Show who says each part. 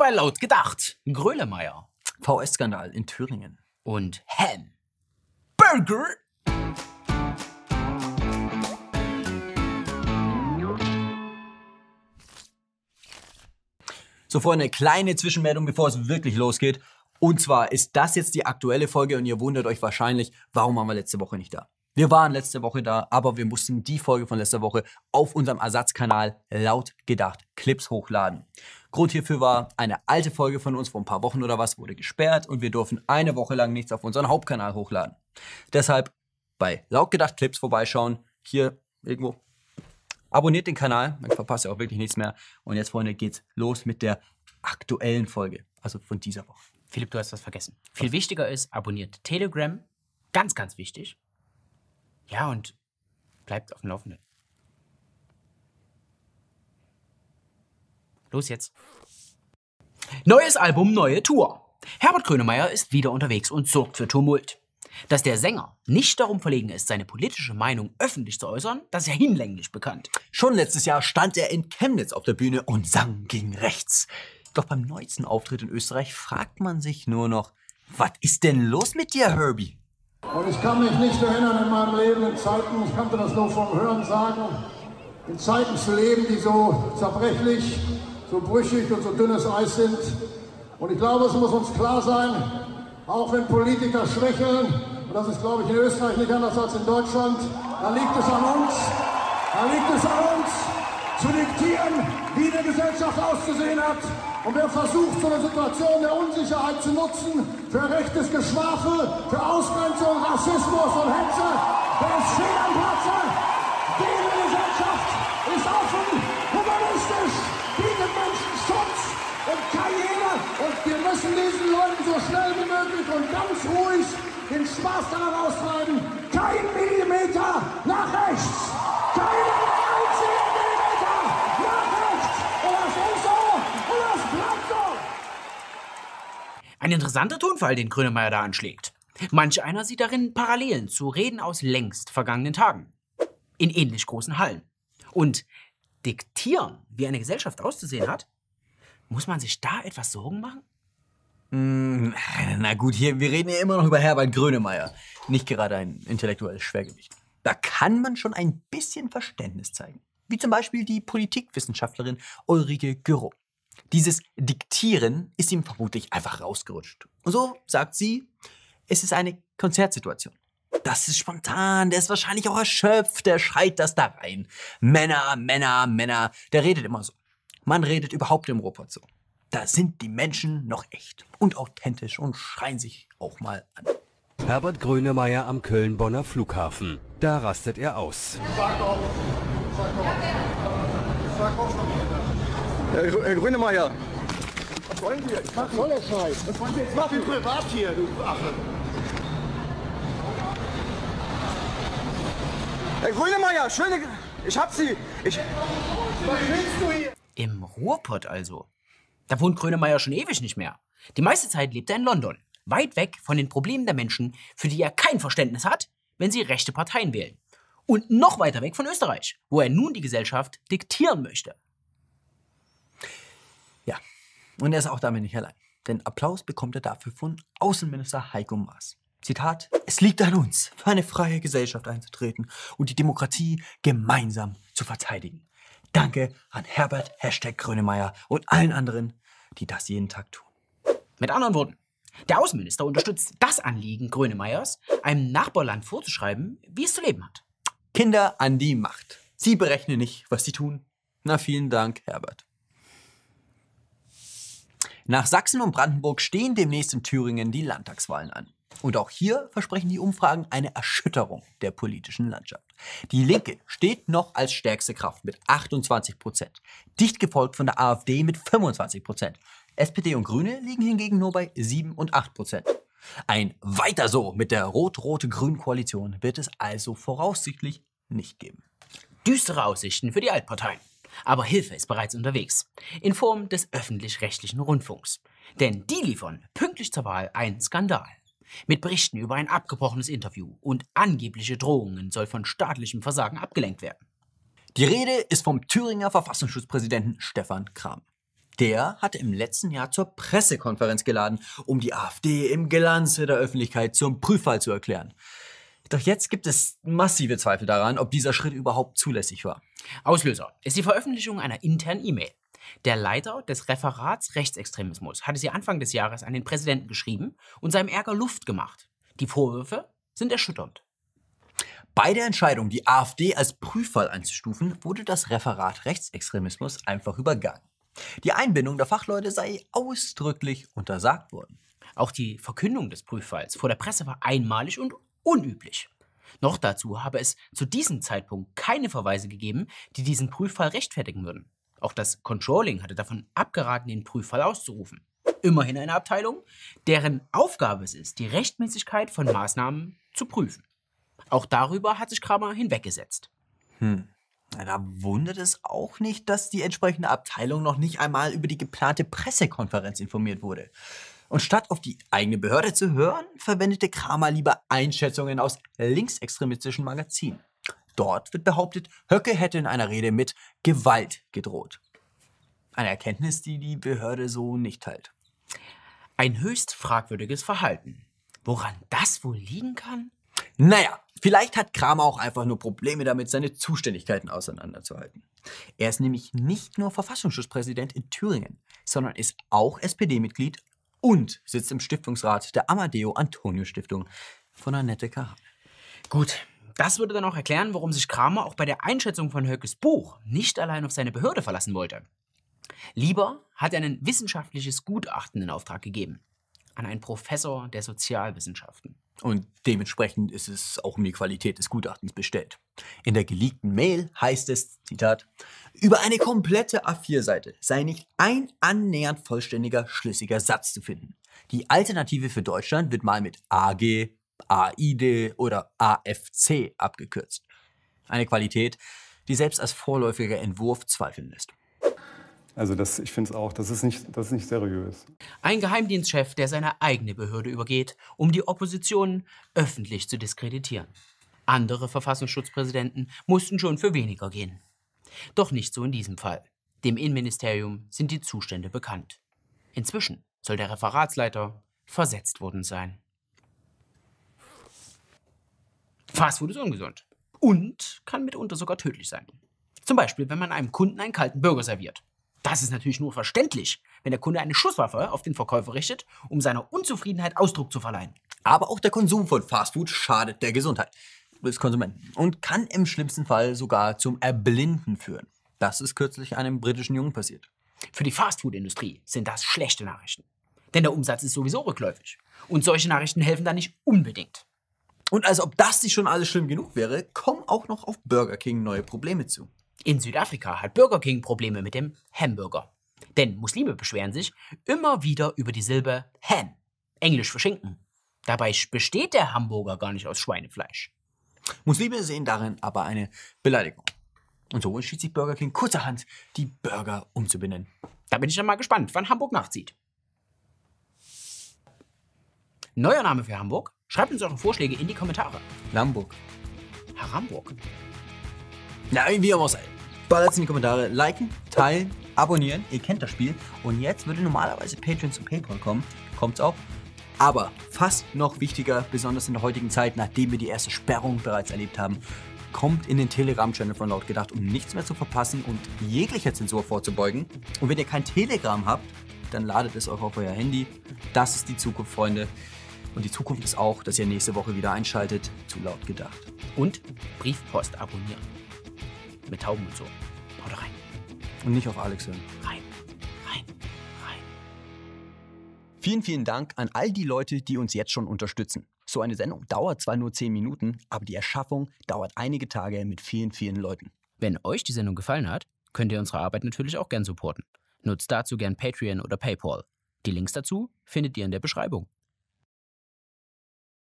Speaker 1: bei Laut gedacht. Grölemeyer
Speaker 2: VS-Skandal in Thüringen.
Speaker 1: und Ham. Burger.
Speaker 2: So, Freunde, kleine Zwischenmeldung, bevor es wirklich losgeht. Und zwar ist das jetzt die aktuelle Folge und ihr wundert euch wahrscheinlich, warum waren wir letzte Woche nicht da? Wir waren letzte Woche da, aber wir mussten die Folge von letzter Woche auf unserem Ersatzkanal laut gedacht Clips hochladen. Grund hierfür war, eine alte Folge von uns vor ein paar Wochen oder was wurde gesperrt und wir durften eine Woche lang nichts auf unseren Hauptkanal hochladen. Deshalb bei laut gedacht Clips vorbeischauen, hier irgendwo. Abonniert den Kanal, dann verpasst ihr auch wirklich nichts mehr. Und jetzt, Freunde, geht's los mit der aktuellen Folge, also von dieser Woche.
Speaker 1: Philipp, du hast was vergessen. Viel wichtiger ist, abonniert Telegram. Ganz, ganz wichtig. Ja, und bleibt auf dem Laufenden. Los jetzt. Neues Album, neue Tour. Herbert Grönemeyer ist wieder unterwegs und sorgt für Tumult. Dass der Sänger nicht darum verlegen ist, seine politische Meinung öffentlich zu äußern, das ist ja hinlänglich bekannt.
Speaker 2: Schon letztes Jahr stand er in Chemnitz auf der Bühne und sang gegen rechts. Doch beim neuesten Auftritt in Österreich fragt man sich nur noch, was ist denn los mit dir, Herbie?
Speaker 3: Und ich kann mich nicht erinnern in meinem Leben in Zeiten, ich kannte das nur vom Hören sagen, in Zeiten zu leben, die so zerbrechlich, so brüchig und so dünnes Eis sind. Und ich glaube, es muss uns klar sein, auch wenn Politiker schwächeln, und das ist, glaube ich, in Österreich nicht anders als in Deutschland, dann liegt es an uns, dann liegt es an uns, zu diktieren, wie eine Gesellschaft auszusehen hat. Und wer versucht, so eine Situation der Unsicherheit zu nutzen, für rechtes Geschwafel, für Ausgrenzung, Rassismus und Hetze, der ist fehl am Platze. Diese Gesellschaft ist offen, müssen diesen Leuten so schnell wie möglich und ganz ruhig den Spaß daran austreiben. Kein Millimeter nach rechts. Keinen einzigen Millimeter nach rechts. Und das ist so und das bleibt so.
Speaker 1: Ein interessanter Tonfall, den Grönemeyer da anschlägt. Manch einer sieht darin Parallelen zu Reden aus längst vergangenen Tagen. In ähnlich großen Hallen. Und diktieren, wie eine Gesellschaft auszusehen hat, muss man sich da etwas Sorgen machen?
Speaker 2: Na gut, hier, wir reden ja immer noch über Herbert Grönemeyer. Nicht gerade ein intellektuelles Schwergewicht. Da kann man schon ein bisschen Verständnis zeigen. Wie zum Beispiel die Politikwissenschaftlerin Ulrike Gyro. Dieses Diktieren ist ihm vermutlich einfach rausgerutscht. Und so sagt sie, es ist eine Konzertsituation. Das ist spontan, der ist wahrscheinlich auch erschöpft, der schreit das da rein. Männer, Männer, Männer, der redet immer so. Man redet überhaupt im Ruhrpott so. Da sind die Menschen noch echt und authentisch und schreien sich auch mal an.
Speaker 4: Herbert Grönemeyer am Köln-Bonner Flughafen. Da rastet er aus.
Speaker 5: Herr, Grö- Herr Grünemeyer,
Speaker 3: Was wollen wir? Was soll der Scheiß? Was wollen wir jetzt machen?
Speaker 5: ich bin privat hier, du Affe. Herr Grünemeyer, schöne... Ich hab Sie. Ich...
Speaker 3: Was willst du hier?
Speaker 1: Im Ruhrpott also. Da wohnt Grönemeyer schon ewig nicht mehr. Die meiste Zeit lebt er in London. Weit weg von den Problemen der Menschen, für die er kein Verständnis hat, wenn sie rechte Parteien wählen. Und noch weiter weg von Österreich, wo er nun die Gesellschaft diktieren möchte.
Speaker 2: Ja, und er ist auch damit nicht allein. Denn Applaus bekommt er dafür von Außenminister Heiko Maas. Zitat, es liegt an uns, für eine freie Gesellschaft einzutreten und die Demokratie gemeinsam zu verteidigen. Danke an Herbert Hashtag Grönemeyer und allen anderen, die das jeden Tag tun.
Speaker 1: Mit anderen Worten, der Außenminister unterstützt das Anliegen Grönemeyers, einem Nachbarland vorzuschreiben, wie es zu leben hat.
Speaker 2: Kinder an die Macht. Sie berechnen nicht, was sie tun. Na, vielen Dank, Herbert. Nach Sachsen und Brandenburg stehen demnächst in Thüringen die Landtagswahlen an. Und auch hier versprechen die Umfragen eine Erschütterung der politischen Landschaft. Die Linke steht noch als stärkste Kraft mit 28 Prozent, dicht gefolgt von der AfD mit 25 Prozent. SPD und Grüne liegen hingegen nur bei 7 und 8 Prozent. Ein Weiter so mit der rot-rote-grün-Koalition wird es also voraussichtlich nicht geben.
Speaker 1: Düstere Aussichten für die Altparteien. Aber Hilfe ist bereits unterwegs. In Form des öffentlich-rechtlichen Rundfunks. Denn die liefern pünktlich zur Wahl einen Skandal. Mit Berichten über ein abgebrochenes Interview und angebliche Drohungen soll von staatlichem Versagen abgelenkt werden.
Speaker 2: Die Rede ist vom Thüringer Verfassungsschutzpräsidenten Stefan Kram. Der hatte im letzten Jahr zur Pressekonferenz geladen, um die AfD im Glanze der Öffentlichkeit zum Prüffall zu erklären. Doch jetzt gibt es massive Zweifel daran, ob dieser Schritt überhaupt zulässig war.
Speaker 1: Auslöser ist die Veröffentlichung einer internen E-Mail. Der Leiter des Referats Rechtsextremismus hatte sie Anfang des Jahres an den Präsidenten geschrieben und seinem Ärger Luft gemacht. Die Vorwürfe sind erschütternd.
Speaker 2: Bei der Entscheidung, die AfD als Prüffall einzustufen, wurde das Referat Rechtsextremismus einfach übergangen. Die Einbindung der Fachleute sei ausdrücklich untersagt worden.
Speaker 1: Auch die Verkündung des Prüffalls vor der Presse war einmalig und unüblich. Noch dazu habe es zu diesem Zeitpunkt keine Verweise gegeben, die diesen Prüffall rechtfertigen würden. Auch das Controlling hatte davon abgeraten, den Prüffall auszurufen. Immerhin eine Abteilung, deren Aufgabe es ist, die Rechtmäßigkeit von Maßnahmen zu prüfen. Auch darüber hat sich Kramer hinweggesetzt.
Speaker 2: Hm. Da wundert es auch nicht, dass die entsprechende Abteilung noch nicht einmal über die geplante Pressekonferenz informiert wurde. Und statt auf die eigene Behörde zu hören, verwendete Kramer lieber Einschätzungen aus linksextremistischen Magazinen. Dort wird behauptet, Höcke hätte in einer Rede mit Gewalt gedroht. Eine Erkenntnis, die die Behörde so nicht teilt.
Speaker 1: Ein höchst fragwürdiges Verhalten. Woran das wohl liegen kann?
Speaker 2: Naja, vielleicht hat Kramer auch einfach nur Probleme damit, seine Zuständigkeiten auseinanderzuhalten. Er ist nämlich nicht nur Verfassungsschutzpräsident in Thüringen, sondern ist auch SPD-Mitglied und sitzt im Stiftungsrat der Amadeo Antonio Stiftung von Annette Kahan.
Speaker 1: Gut, das würde dann auch erklären, warum sich Kramer auch bei der Einschätzung von Höckes Buch nicht allein auf seine Behörde verlassen wollte. Lieber hat er ein wissenschaftliches Gutachten in Auftrag gegeben. An einen Professor der Sozialwissenschaften.
Speaker 2: Und dementsprechend ist es auch um die Qualität des Gutachtens bestellt. In der geleakten Mail heißt es, Zitat, über eine komplette A4-Seite sei nicht ein annähernd vollständiger, schlüssiger Satz zu finden. Die Alternative für Deutschland wird mal mit AG, AID oder AFC abgekürzt. Eine Qualität, die selbst als vorläufiger Entwurf zweifeln lässt.
Speaker 6: Also das, ich finde es auch, das ist, nicht, das ist nicht seriös.
Speaker 1: Ein Geheimdienstchef, der seine eigene Behörde übergeht, um die Opposition öffentlich zu diskreditieren. Andere Verfassungsschutzpräsidenten mussten schon für weniger gehen. Doch nicht so in diesem Fall. Dem Innenministerium sind die Zustände bekannt. Inzwischen soll der Referatsleiter versetzt worden sein. Fastfood ist ungesund und kann mitunter sogar tödlich sein. Zum Beispiel, wenn man einem Kunden einen kalten Burger serviert. Das ist natürlich nur verständlich, wenn der Kunde eine Schusswaffe auf den Verkäufer richtet, um seiner Unzufriedenheit Ausdruck zu verleihen.
Speaker 2: Aber auch der Konsum von Fastfood schadet der Gesundheit des Konsumenten und kann im schlimmsten Fall sogar zum Erblinden führen. Das ist kürzlich einem britischen Jungen passiert.
Speaker 1: Für die Fastfood-Industrie sind das schlechte Nachrichten. Denn der Umsatz ist sowieso rückläufig. Und solche Nachrichten helfen da nicht unbedingt.
Speaker 2: Und als ob das nicht schon alles schlimm genug wäre, kommen auch noch auf Burger King neue Probleme zu.
Speaker 1: In Südafrika hat Burger King Probleme mit dem Hamburger. Denn Muslime beschweren sich immer wieder über die Silbe Ham, englisch für Schinken. Dabei besteht der Hamburger gar nicht aus Schweinefleisch.
Speaker 2: Muslime sehen darin aber eine Beleidigung. Und so entschied sich Burger King kurzerhand, die Burger umzubenennen.
Speaker 1: Da bin ich dann mal gespannt, wann Hamburg nachzieht. Neuer Name für Hamburg? Schreibt uns eure Vorschläge in die Kommentare.
Speaker 2: Lamburg.
Speaker 1: Herr Hamburg.
Speaker 2: Na, wie auch sei. Ballert in die Kommentare, liken, teilen, abonnieren. Ihr kennt das Spiel. Und jetzt würde normalerweise Patreon zu PayPal kommen. Kommt's auch. Aber fast noch wichtiger, besonders in der heutigen Zeit, nachdem wir die erste Sperrung bereits erlebt haben, kommt in den Telegram-Channel von Laut gedacht, um nichts mehr zu verpassen und jeglicher Zensur vorzubeugen. Und wenn ihr kein Telegram habt, dann ladet es euch auf euer Handy. Das ist die Zukunft, Freunde. Und die Zukunft ist auch, dass ihr nächste Woche wieder einschaltet zu Laut gedacht.
Speaker 1: Und Briefpost abonnieren. Mit Tauben und so. Haut rein.
Speaker 2: Und nicht auf Alex hören.
Speaker 1: Rein. Rein. Rein.
Speaker 2: Vielen, vielen Dank an all die Leute, die uns jetzt schon unterstützen. So eine Sendung dauert zwar nur 10 Minuten, aber die Erschaffung dauert einige Tage mit vielen, vielen Leuten.
Speaker 1: Wenn euch die Sendung gefallen hat, könnt ihr unsere Arbeit natürlich auch gern supporten. Nutzt dazu gern Patreon oder PayPal. Die Links dazu findet ihr in der Beschreibung.